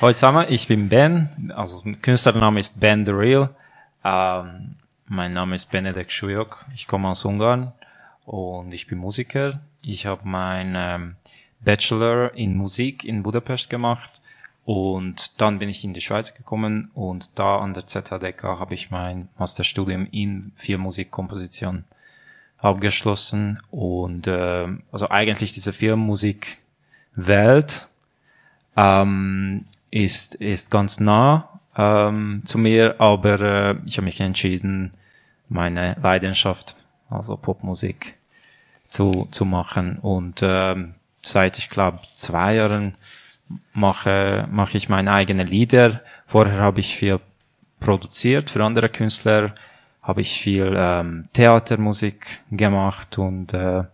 Hallo zusammen, ich bin Ben, also Künstlername ist Ben The Real. Ähm, mein Name ist Benedek Schujok, ich komme aus Ungarn und ich bin Musiker. Ich habe meinen ähm, Bachelor in Musik in Budapest gemacht und dann bin ich in die Schweiz gekommen und da an der ZHDK habe ich mein Masterstudium in Filmmusikkomposition abgeschlossen und äh, also eigentlich diese Filmmusikwelt ähm, ist, ist ganz nah ähm, zu mir, aber äh, ich habe mich entschieden, meine Leidenschaft, also Popmusik, zu, zu machen. Und ähm, seit, ich glaube, zwei Jahren mache, mache ich meine eigenen Lieder. Vorher habe ich viel produziert für andere Künstler, habe ich viel ähm, Theatermusik gemacht und äh,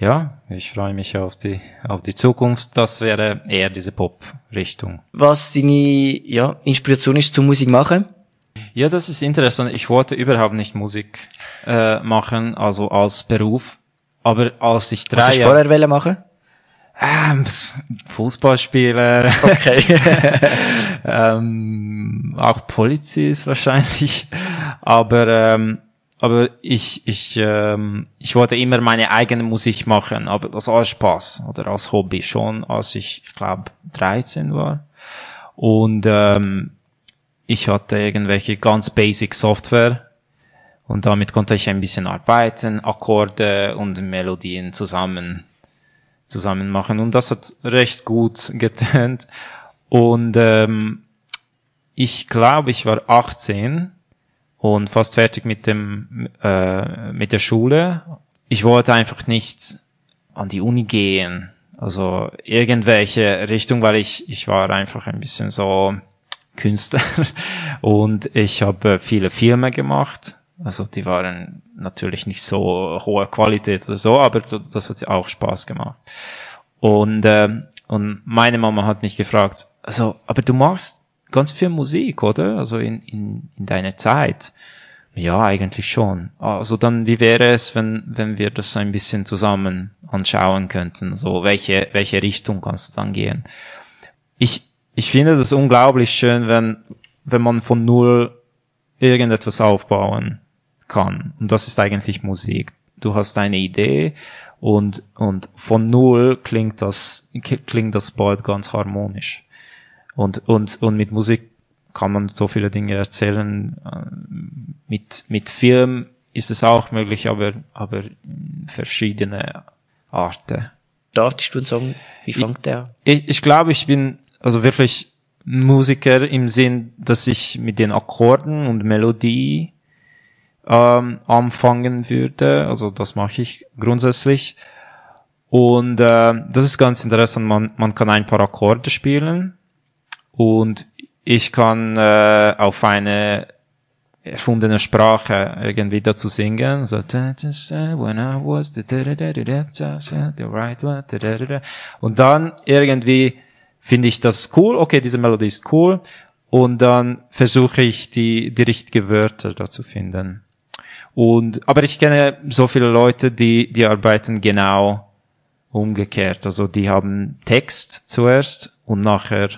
ja, ich freue mich auf die, auf die Zukunft. Das wäre eher diese Pop-Richtung. Was deine ja, Inspiration ist zum Musik machen? Ja, das ist interessant. Ich wollte überhaupt nicht Musik äh, machen, also als Beruf. Aber als ich drei Was hast du vorher wollen machen? Ähm, Fußballspieler. Okay. ähm, auch Polizist wahrscheinlich. Aber ähm, aber ich, ich, ähm, ich wollte immer meine eigene Musik machen, aber das als Spaß oder als Hobby schon, als ich, ich glaube, 13 war. Und ähm, ich hatte irgendwelche ganz basic Software und damit konnte ich ein bisschen arbeiten, Akkorde und Melodien zusammen zusammen machen und das hat recht gut getönt und ähm, ich glaube, ich war 18 und fast fertig mit dem äh, mit der Schule. Ich wollte einfach nicht an die Uni gehen, also irgendwelche Richtung, weil ich ich war einfach ein bisschen so Künstler und ich habe viele Filme gemacht. Also die waren natürlich nicht so hohe Qualität oder so, aber das hat auch Spaß gemacht. Und äh, und meine Mama hat mich gefragt, also aber du machst ganz viel Musik, oder? Also in, in, in deiner Zeit. Ja, eigentlich schon. Also dann, wie wäre es, wenn, wenn wir das ein bisschen zusammen anschauen könnten? So, welche, welche Richtung kannst du dann gehen? Ich, ich finde das unglaublich schön, wenn, wenn man von Null irgendetwas aufbauen kann. Und das ist eigentlich Musik. Du hast eine Idee und, und von Null klingt das, klingt das bald ganz harmonisch. Und, und, und mit Musik kann man so viele Dinge erzählen. Äh, mit, mit Film ist es auch möglich, aber, aber verschiedene Arten. Startest du einen Song? Wie fängt der? Ich, ich glaube, ich bin also wirklich Musiker im Sinn, dass ich mit den Akkorden und Melodie ähm, anfangen würde. Also das mache ich grundsätzlich. Und äh, das ist ganz interessant. Man, man kann ein paar Akkorde spielen und ich kann äh, auf eine erfundene Sprache irgendwie dazu singen. So, when I was the right one. Und dann irgendwie finde ich das cool. Okay, diese Melodie ist cool. Und dann versuche ich die, die richtigen Wörter dazu finden. Und, aber ich kenne so viele Leute, die, die arbeiten genau umgekehrt. Also die haben Text zuerst und nachher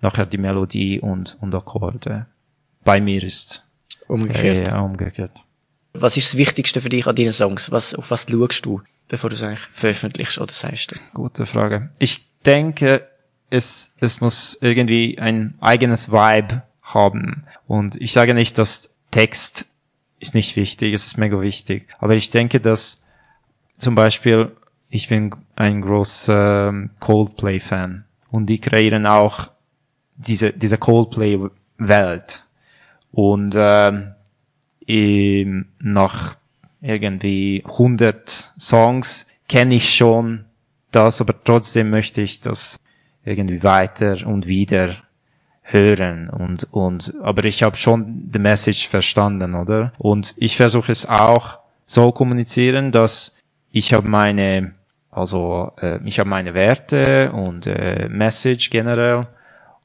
nachher die Melodie und, und Akkorde. Bei mir ist umgekehrt. Ja, umgekehrt. Was ist das Wichtigste für dich an deinen Songs? Was, auf was schaust du, bevor du es eigentlich veröffentlichst oder sagst? Gute Frage. Ich denke, es, es muss irgendwie ein eigenes Vibe haben. Und ich sage nicht, dass Text ist nicht wichtig, es ist mega wichtig. Aber ich denke, dass zum Beispiel, ich bin ein großer ähm, Coldplay-Fan. Und die kreieren auch diese, diese Coldplay-Welt. Und ähm, nach irgendwie 100 Songs kenne ich schon das, aber trotzdem möchte ich das irgendwie weiter und wieder hören und und aber ich habe schon die Message verstanden, oder? Und ich versuche es auch so kommunizieren, dass ich habe meine also äh, ich habe meine Werte und äh, Message generell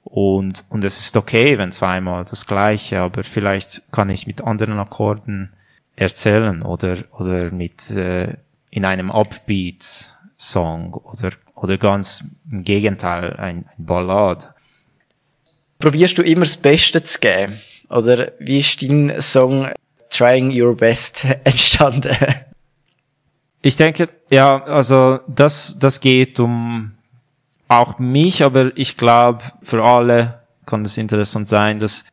und, und es ist okay, wenn zweimal das gleiche, aber vielleicht kann ich mit anderen Akkorden erzählen oder, oder mit, äh, in einem Upbeat Song oder, oder ganz im Gegenteil, ein, ein Ballad. Probierst du immer das Beste zu geben? Oder wie ist dein Song Trying Your Best entstanden? Ich denke, ja, also das, das geht um auch mich, aber ich glaube, für alle kann es interessant sein, dass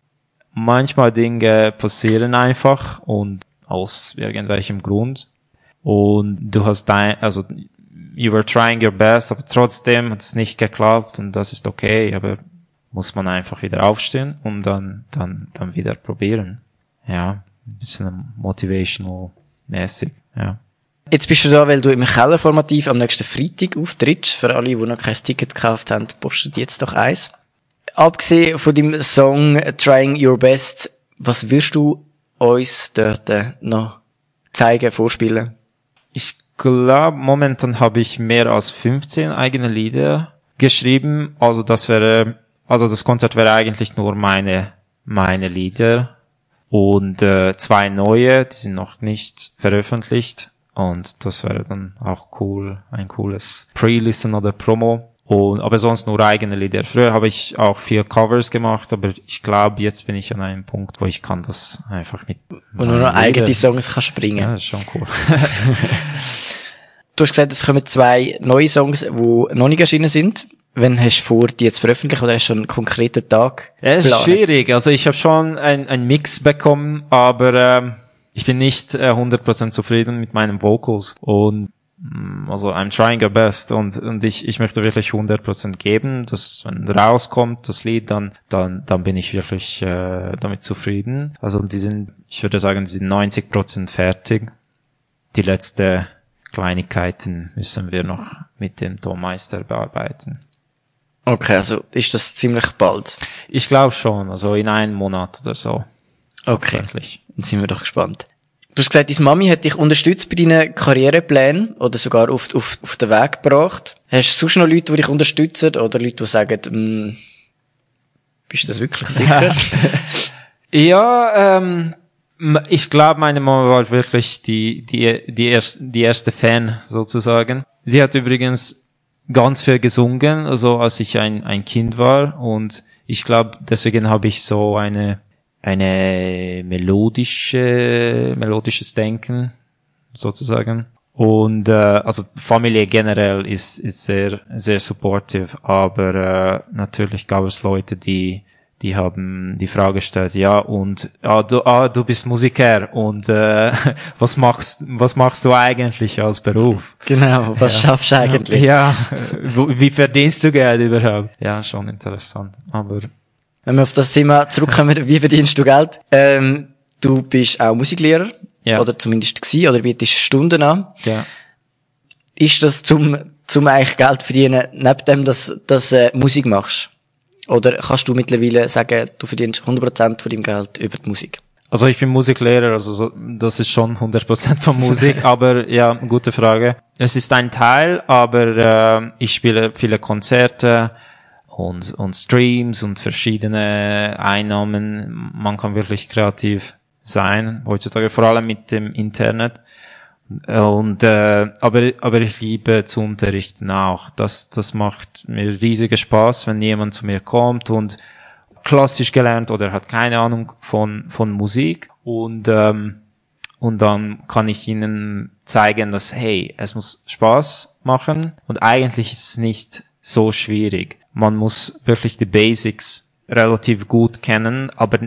manchmal Dinge passieren einfach und aus irgendwelchem Grund. Und du hast dein, also you were trying your best, aber trotzdem hat es nicht geklappt und das ist okay, aber muss man einfach wieder aufstehen und dann, dann, dann wieder probieren. Ja, ein bisschen motivational mäßig, ja. Jetzt bist du da, weil du im Keller formativ am nächsten Freitag auftrittst. Für alle, die noch kein Ticket gekauft haben, postet jetzt doch eins. Abgesehen von dem Song Trying Your Best, was wirst du uns dort noch zeigen, vorspielen? Ich glaube, momentan habe ich mehr als 15 eigene Lieder geschrieben. Also das wäre, also das Konzert wäre eigentlich nur meine, meine Lieder. Und äh, zwei neue, die sind noch nicht veröffentlicht. Und das wäre dann auch cool, ein cooles Pre-Listen oder Promo. Und, aber sonst nur eigene Lieder. Früher habe ich auch vier Covers gemacht, aber ich glaube, jetzt bin ich an einem Punkt, wo ich kann das einfach mit. Und nur noch eigene Songs kannst bringen. Ja, das ist schon cool. du hast gesagt, es kommen zwei neue Songs, die noch nicht erschienen sind. Wann hast du vor, die jetzt veröffentlichen oder hast du schon einen konkreten Tag? Ja, es ist schwierig. Also ich habe schon einen Mix bekommen, aber ähm, ich bin nicht äh, 100% zufrieden mit meinen Vocals und mm, also I'm trying your best und, und ich, ich möchte wirklich 100% geben, dass wenn rauskommt das Lied, dann, dann, dann bin ich wirklich äh, damit zufrieden. Also die sind, ich würde sagen, die sind 90% fertig. Die letzte Kleinigkeiten müssen wir noch mit dem Tonmeister bearbeiten. Okay, also ist das ziemlich bald? Ich glaube schon, also in einem Monat oder so. Okay. Dann sind wir doch gespannt. Du hast gesagt, deine Mami hat dich unterstützt bei deinen Karriereplänen oder sogar auf, auf, auf den Weg gebracht. Hast du sonst noch Leute, die dich unterstützen oder Leute, die sagen, mm, bist du das wirklich sicher? ja, ähm, ich glaube, meine Mama war wirklich die, die, die, erste, die erste Fan sozusagen. Sie hat übrigens ganz viel gesungen, also als ich ein, ein Kind war und ich glaube, deswegen habe ich so eine eine melodische, melodisches Denken sozusagen. Und äh, also Familie generell ist, ist sehr, sehr supportive, aber äh, natürlich gab es Leute, die die haben die Frage gestellt, ja, und ah, du, ah, du bist Musiker und äh, was machst was machst du eigentlich als Beruf? Genau, was ja. schaffst du eigentlich? Ja, wie verdienst du Geld überhaupt? Ja, schon interessant, aber wenn wir auf das Thema zurückkommen, wie verdienst du Geld? Ähm, du bist auch Musiklehrer. Ja. Oder zumindest gewesen, oder bietest Stunden an. Ja. Ist das zum, zum eigentlich Geld verdienen, neben dem, dass, dass äh, Musik machst? Oder kannst du mittlerweile sagen, du verdienst 100% von deinem Geld über die Musik? Also ich bin Musiklehrer, also so, das ist schon 100% von Musik, aber ja, gute Frage. Es ist ein Teil, aber äh, ich spiele viele Konzerte, und, und Streams und verschiedene Einnahmen. Man kann wirklich kreativ sein, heutzutage vor allem mit dem Internet. Und äh, aber aber ich liebe zu unterrichten auch. Das das macht mir riesigen Spaß, wenn jemand zu mir kommt und klassisch gelernt oder hat keine Ahnung von von Musik und ähm, und dann kann ich ihnen zeigen, dass hey, es muss Spaß machen und eigentlich ist es nicht so schwierig man muss wirklich die Basics relativ gut kennen, aber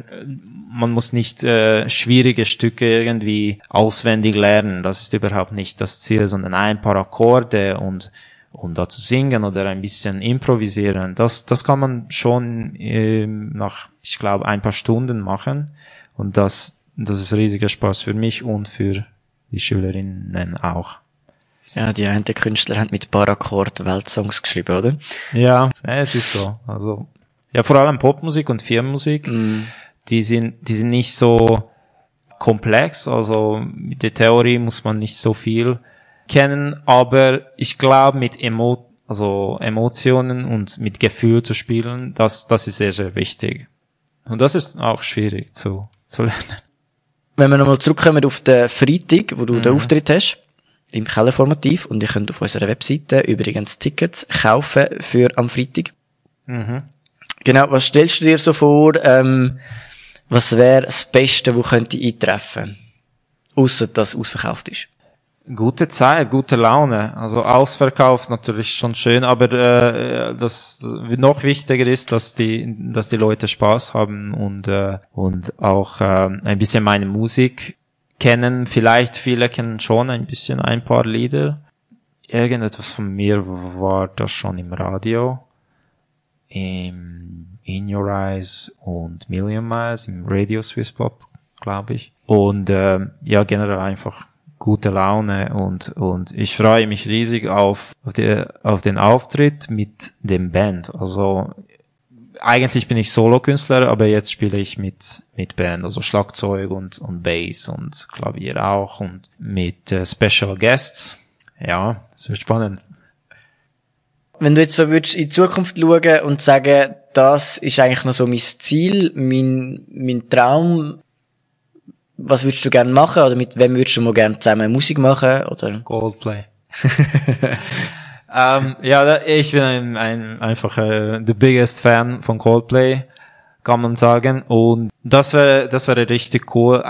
man muss nicht äh, schwierige Stücke irgendwie auswendig lernen. Das ist überhaupt nicht das Ziel, sondern ein paar Akkorde und und dazu singen oder ein bisschen improvisieren. Das das kann man schon äh, nach ich glaube ein paar Stunden machen und das das ist riesiger Spaß für mich und für die Schülerinnen auch. Ja, die einen Künstler haben mit Parakkord Weltsongs geschrieben, oder? Ja, es ist so. Also, ja, vor allem Popmusik und Firmenmusik, mm. die sind, die sind nicht so komplex, also mit der Theorie muss man nicht so viel kennen, aber ich glaube mit Emo also Emotionen und mit Gefühl zu spielen, das, das ist sehr, sehr wichtig. Und das ist auch schwierig zu, zu lernen. Wenn wir nochmal zurückkommen auf den Freitag, wo du mhm. den Auftritt hast, im Kellerformativ und ihr könnt auf unserer Webseite übrigens Tickets kaufen für am Freitag. Mhm. Genau, was stellst du dir so vor, ähm, was wäre das Beste, wo könnte eintreffen? Ausser, dass es ausverkauft ist. Gute Zeit, gute Laune. Also ausverkauft natürlich schon schön, aber äh, das noch wichtiger ist, dass die, dass die Leute Spaß haben und äh, und auch äh, ein bisschen meine Musik kennen. Vielleicht viele kennen schon ein bisschen ein paar Lieder. Irgendetwas von mir war das schon im Radio, im In Your Eyes und Million Miles im Radio Swiss Pop, glaube ich. Und äh, ja generell einfach gute Laune und, und ich freue mich riesig auf, auf, die, auf den Auftritt mit dem Band. Also eigentlich bin ich Solo-Künstler, aber jetzt spiele ich mit, mit Band, also Schlagzeug und, und Bass und Klavier auch und mit äh, Special Guests. Ja, es wird spannend. Wenn du jetzt so würdest in die Zukunft schauen und sagen, das ist eigentlich noch so mein Ziel, mein, mein Traum, was würdest du gerne machen oder mit wem würdest du mal gerne zusammen Musik machen oder? Coldplay. ähm, ja, ich bin ein, ein einfach äh, the biggest Fan von Coldplay, kann man sagen. Und das wäre das wäre richtig cool.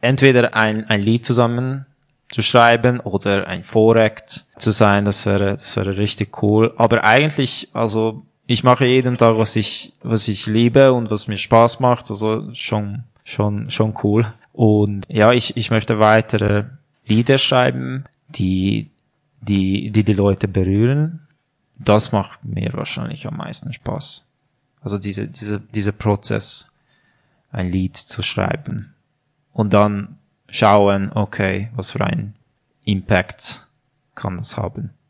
Entweder ein ein Lied zusammen zu schreiben oder ein Voreact zu sein, das wäre das wäre richtig cool. Aber eigentlich, also ich mache jeden Tag was ich was ich liebe und was mir Spaß macht, also schon schon schon cool. Und ja, ich, ich möchte weitere Lieder schreiben, die, die, die die Leute berühren. Das macht mir wahrscheinlich am meisten Spaß. Also diese, diese, dieser Prozess, ein Lied zu schreiben. Und dann schauen, okay, was für ein Impact kann das haben.